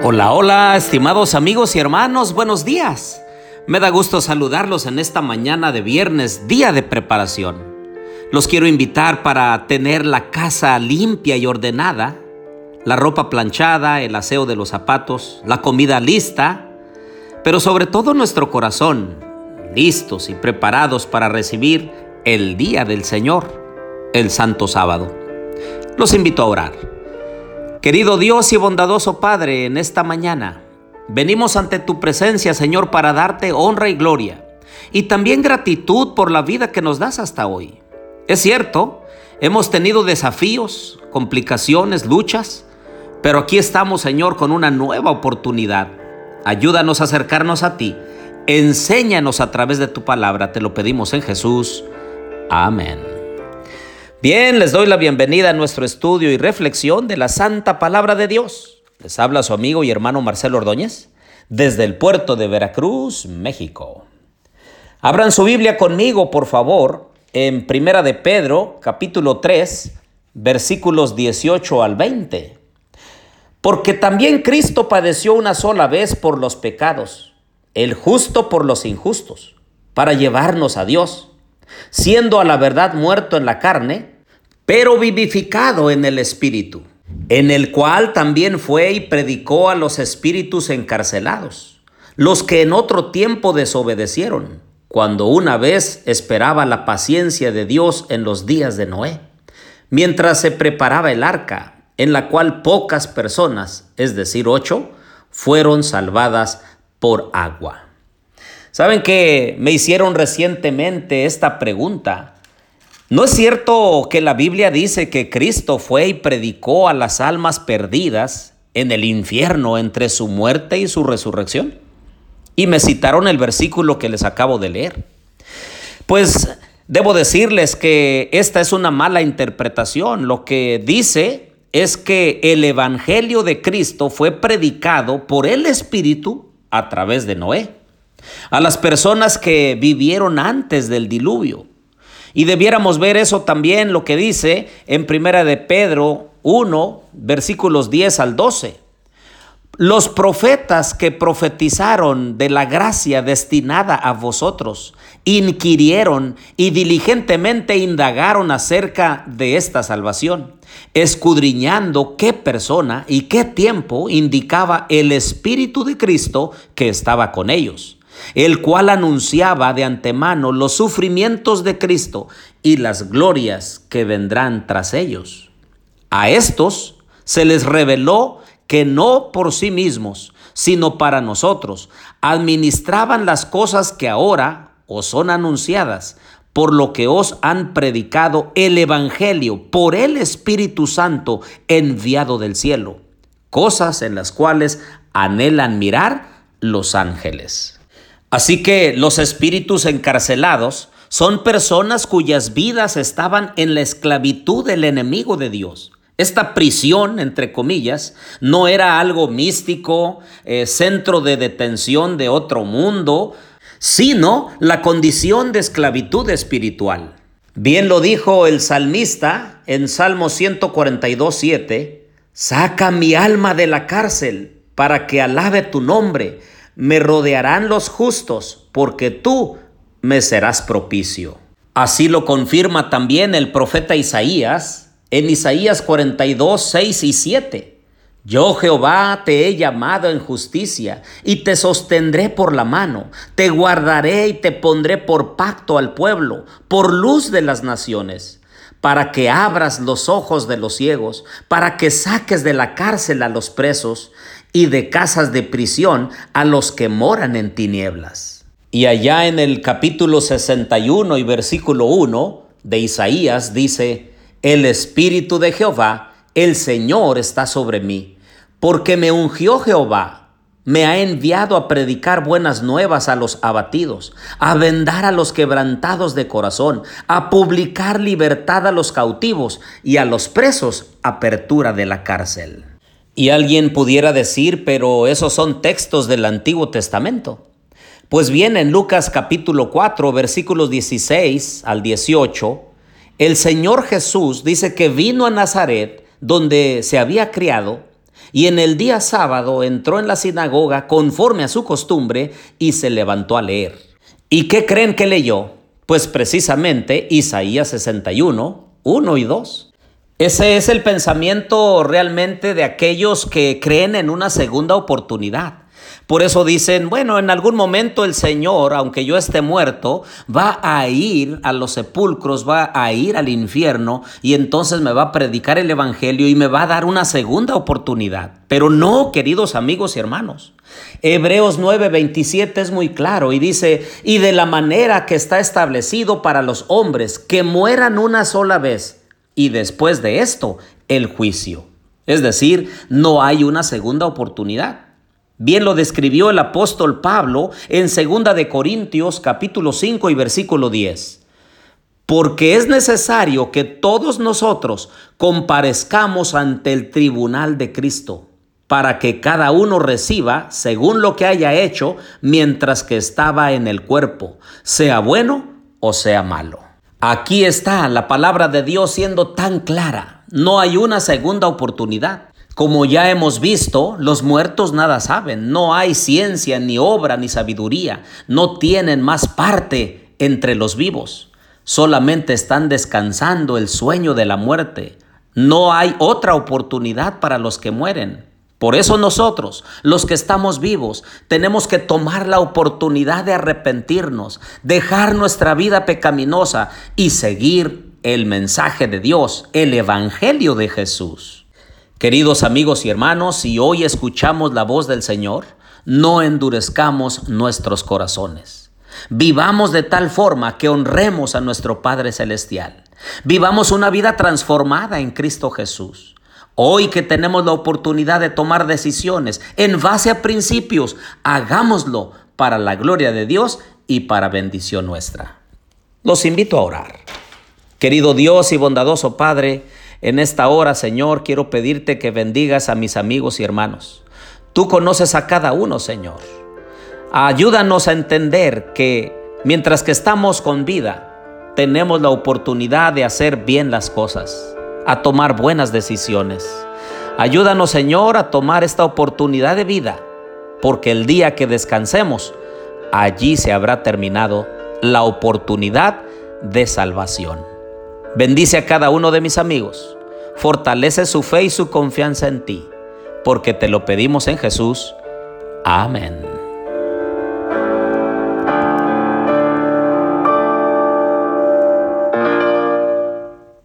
Hola, hola, estimados amigos y hermanos, buenos días. Me da gusto saludarlos en esta mañana de viernes, día de preparación. Los quiero invitar para tener la casa limpia y ordenada, la ropa planchada, el aseo de los zapatos, la comida lista, pero sobre todo nuestro corazón, listos y preparados para recibir el día del Señor, el Santo Sábado. Los invito a orar. Querido Dios y bondadoso Padre, en esta mañana venimos ante tu presencia, Señor, para darte honra y gloria y también gratitud por la vida que nos das hasta hoy. Es cierto, hemos tenido desafíos, complicaciones, luchas, pero aquí estamos, Señor, con una nueva oportunidad. Ayúdanos a acercarnos a ti. Enséñanos a través de tu palabra, te lo pedimos en Jesús. Amén. Bien, les doy la bienvenida a nuestro estudio y reflexión de la Santa Palabra de Dios. Les habla su amigo y hermano Marcelo Ordóñez desde el puerto de Veracruz, México. Abran su Biblia conmigo, por favor, en Primera de Pedro, capítulo 3, versículos 18 al 20. Porque también Cristo padeció una sola vez por los pecados, el justo por los injustos, para llevarnos a Dios siendo a la verdad muerto en la carne, pero vivificado en el Espíritu, en el cual también fue y predicó a los espíritus encarcelados, los que en otro tiempo desobedecieron, cuando una vez esperaba la paciencia de Dios en los días de Noé, mientras se preparaba el arca, en la cual pocas personas, es decir, ocho, fueron salvadas por agua. ¿Saben que me hicieron recientemente esta pregunta? ¿No es cierto que la Biblia dice que Cristo fue y predicó a las almas perdidas en el infierno entre su muerte y su resurrección? Y me citaron el versículo que les acabo de leer. Pues debo decirles que esta es una mala interpretación. Lo que dice es que el Evangelio de Cristo fue predicado por el Espíritu a través de Noé a las personas que vivieron antes del diluvio. Y debiéramos ver eso también lo que dice en Primera de Pedro 1, versículos 10 al 12. Los profetas que profetizaron de la gracia destinada a vosotros, inquirieron y diligentemente indagaron acerca de esta salvación, escudriñando qué persona y qué tiempo indicaba el Espíritu de Cristo que estaba con ellos el cual anunciaba de antemano los sufrimientos de Cristo y las glorias que vendrán tras ellos. A estos se les reveló que no por sí mismos, sino para nosotros, administraban las cosas que ahora os son anunciadas, por lo que os han predicado el Evangelio por el Espíritu Santo enviado del cielo, cosas en las cuales anhelan mirar los ángeles. Así que los espíritus encarcelados son personas cuyas vidas estaban en la esclavitud del enemigo de Dios. Esta prisión, entre comillas, no era algo místico, eh, centro de detención de otro mundo, sino la condición de esclavitud espiritual. Bien lo dijo el salmista en Salmo 142, 7, Saca mi alma de la cárcel para que alabe tu nombre me rodearán los justos, porque tú me serás propicio. Así lo confirma también el profeta Isaías en Isaías 42, 6 y 7. Yo Jehová te he llamado en justicia y te sostendré por la mano, te guardaré y te pondré por pacto al pueblo, por luz de las naciones, para que abras los ojos de los ciegos, para que saques de la cárcel a los presos y de casas de prisión a los que moran en tinieblas. Y allá en el capítulo 61 y versículo 1 de Isaías dice, el Espíritu de Jehová, el Señor está sobre mí, porque me ungió Jehová me ha enviado a predicar buenas nuevas a los abatidos, a vendar a los quebrantados de corazón, a publicar libertad a los cautivos y a los presos apertura de la cárcel. Y alguien pudiera decir, pero esos son textos del Antiguo Testamento. Pues bien, en Lucas capítulo 4, versículos 16 al 18, el Señor Jesús dice que vino a Nazaret, donde se había criado, Y en el día sábado entró en la sinagoga conforme a su costumbre y se levantó a leer. ¿Y qué creen que leyó? Pues precisamente Isaías 61, 1 y 2. Ese es el pensamiento realmente de aquellos que creen en una segunda oportunidad. Por eso dicen, bueno, en algún momento el Señor, aunque yo esté muerto, va a ir a los sepulcros, va a ir al infierno y entonces me va a predicar el Evangelio y me va a dar una segunda oportunidad. Pero no, queridos amigos y hermanos. Hebreos 9:27 es muy claro y dice, y de la manera que está establecido para los hombres que mueran una sola vez y después de esto el juicio. Es decir, no hay una segunda oportunidad. Bien lo describió el apóstol Pablo en 2 de Corintios capítulo 5 y versículo 10. Porque es necesario que todos nosotros comparezcamos ante el tribunal de Cristo, para que cada uno reciba según lo que haya hecho mientras que estaba en el cuerpo, sea bueno o sea malo. Aquí está la palabra de Dios siendo tan clara. No hay una segunda oportunidad. Como ya hemos visto, los muertos nada saben, no hay ciencia, ni obra, ni sabiduría, no tienen más parte entre los vivos, solamente están descansando el sueño de la muerte. No hay otra oportunidad para los que mueren. Por eso nosotros, los que estamos vivos, tenemos que tomar la oportunidad de arrepentirnos, dejar nuestra vida pecaminosa y seguir el mensaje de Dios, el Evangelio de Jesús. Queridos amigos y hermanos, si hoy escuchamos la voz del Señor, no endurezcamos nuestros corazones. Vivamos de tal forma que honremos a nuestro Padre Celestial. Vivamos una vida transformada en Cristo Jesús. Hoy que tenemos la oportunidad de tomar decisiones en base a principios, hagámoslo para la gloria de Dios y para bendición nuestra. Los invito a orar. Querido Dios y bondadoso Padre, en esta hora, Señor, quiero pedirte que bendigas a mis amigos y hermanos. Tú conoces a cada uno, Señor. Ayúdanos a entender que mientras que estamos con vida, tenemos la oportunidad de hacer bien las cosas, a tomar buenas decisiones. Ayúdanos, Señor, a tomar esta oportunidad de vida, porque el día que descansemos, allí se habrá terminado la oportunidad de salvación. Bendice a cada uno de mis amigos. Fortalece su fe y su confianza en ti, porque te lo pedimos en Jesús. Amén.